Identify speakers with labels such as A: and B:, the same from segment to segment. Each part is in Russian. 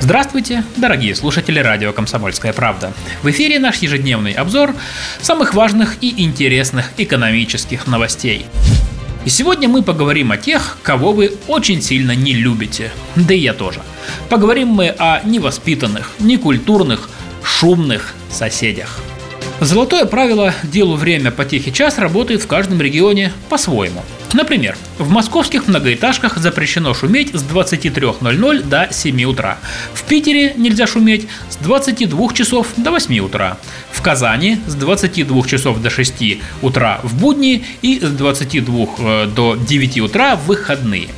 A: Здравствуйте, дорогие слушатели радио «Комсомольская правда». В эфире наш ежедневный обзор самых важных и интересных экономических новостей. И сегодня мы поговорим о тех, кого вы очень сильно не любите. Да и я тоже. Поговорим мы о невоспитанных, некультурных, шумных соседях. Золотое правило «делу время, потехи час» работает в каждом регионе по-своему. Например, в московских многоэтажках запрещено шуметь с 23.00 до 7 утра. В Питере нельзя шуметь с 22 часов до 8 утра. В Казани с 22 часов до 6 утра в будни и с 22 э, до 9 утра в выходные.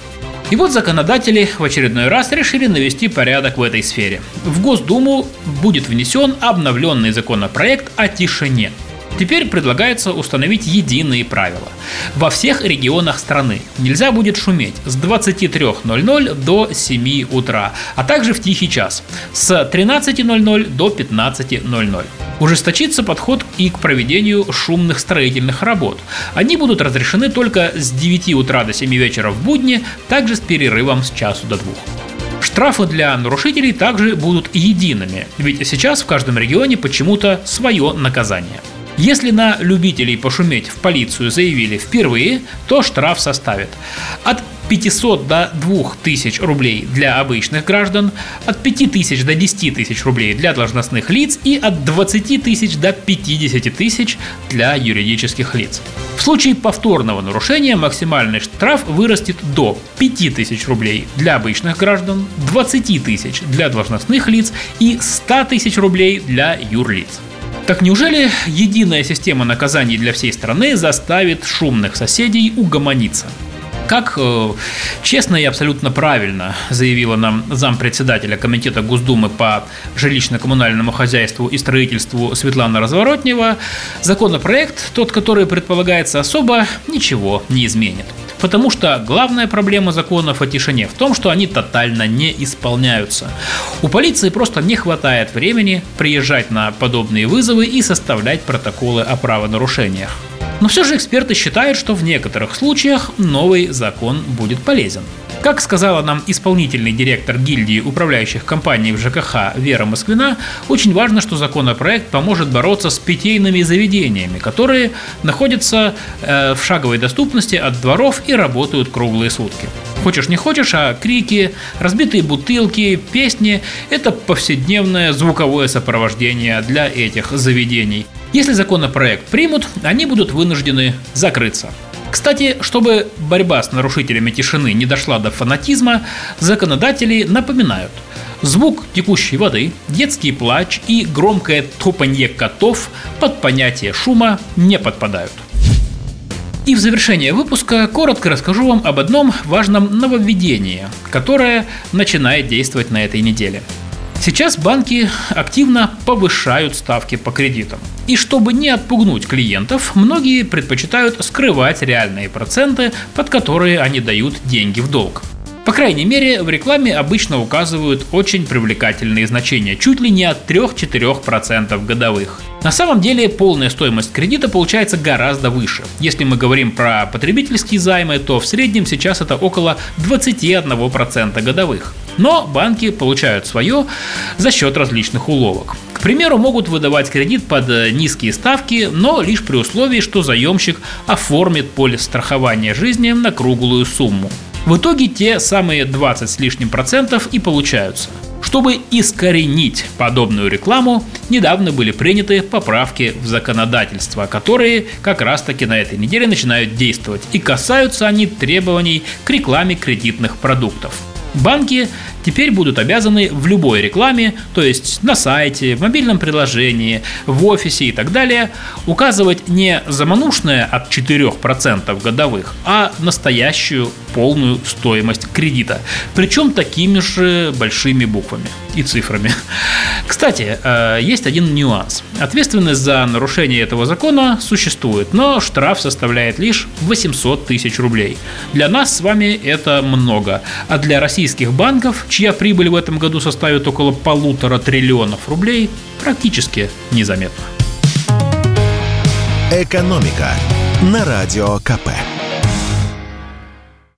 A: И вот законодатели в очередной раз решили навести порядок в этой сфере. В Госдуму будет внесен обновленный законопроект о тишине. Теперь предлагается установить единые правила. Во всех регионах страны нельзя будет шуметь с 23.00 до 7 утра, а также в тихий час с 13.00 до 15.00. Ужесточится подход и к проведению шумных строительных работ. Они будут разрешены только с 9 утра до 7 вечера в будни, также с перерывом с часу до 2. Штрафы для нарушителей также будут едиными, ведь сейчас в каждом регионе почему-то свое наказание. Если на любителей пошуметь в полицию заявили впервые, то штраф составит от 500 до 2000 рублей для обычных граждан, от 5000 до 10 тысяч рублей для должностных лиц и от 20 тысяч до 50 тысяч для юридических лиц. В случае повторного нарушения максимальный штраф вырастет до 5000 рублей для обычных граждан, 20 тысяч для должностных лиц и 100 тысяч рублей для юрлиц. Так неужели единая система наказаний для всей страны заставит шумных соседей угомониться? Как э, честно и абсолютно правильно заявила нам зампредседателя Комитета Госдумы по жилищно-коммунальному хозяйству и строительству Светлана Разворотнева, законопроект, тот, который предполагается особо, ничего не изменит. Потому что главная проблема законов о тишине в том, что они тотально не исполняются. У полиции просто не хватает времени приезжать на подобные вызовы и составлять протоколы о правонарушениях. Но все же эксперты считают, что в некоторых случаях новый закон будет полезен. Как сказала нам исполнительный директор гильдии управляющих компаний в ЖКХ Вера Москвина, очень важно, что законопроект поможет бороться с питейными заведениями, которые находятся э, в шаговой доступности от дворов и работают круглые сутки. Хочешь не хочешь, а крики, разбитые бутылки, песни – это повседневное звуковое сопровождение для этих заведений. Если законопроект примут, они будут вынуждены закрыться. Кстати, чтобы борьба с нарушителями тишины не дошла до фанатизма, законодатели напоминают, звук текущей воды, детский плач и громкое топанье котов под понятие шума не подпадают. И в завершение выпуска коротко расскажу вам об одном важном нововведении, которое начинает действовать на этой неделе – Сейчас банки активно повышают ставки по кредитам. И чтобы не отпугнуть клиентов, многие предпочитают скрывать реальные проценты, под которые они дают деньги в долг. По крайней мере, в рекламе обычно указывают очень привлекательные значения, чуть ли не от 3-4% годовых. На самом деле полная стоимость кредита получается гораздо выше. Если мы говорим про потребительские займы, то в среднем сейчас это около 21% годовых. Но банки получают свое за счет различных уловок. К примеру, могут выдавать кредит под э, низкие ставки, но лишь при условии, что заемщик оформит полис страхования жизни на круглую сумму. В итоге те самые 20 с лишним процентов и получаются. Чтобы искоренить подобную рекламу, недавно были приняты поправки в законодательство, которые как раз таки на этой неделе начинают действовать. И касаются они требований к рекламе кредитных продуктов. Банки теперь будут обязаны в любой рекламе, то есть на сайте, в мобильном приложении, в офисе и так далее, указывать не заманушное от 4% годовых, а настоящую полную стоимость кредита. Причем такими же большими буквами и цифрами. Кстати, э, есть один нюанс. Ответственность за нарушение этого закона существует, но штраф составляет лишь 800 тысяч рублей. Для нас с вами это много. А для российских банков, чья прибыль в этом году составит около полутора триллионов рублей, практически незаметно.
B: Экономика на радио КП.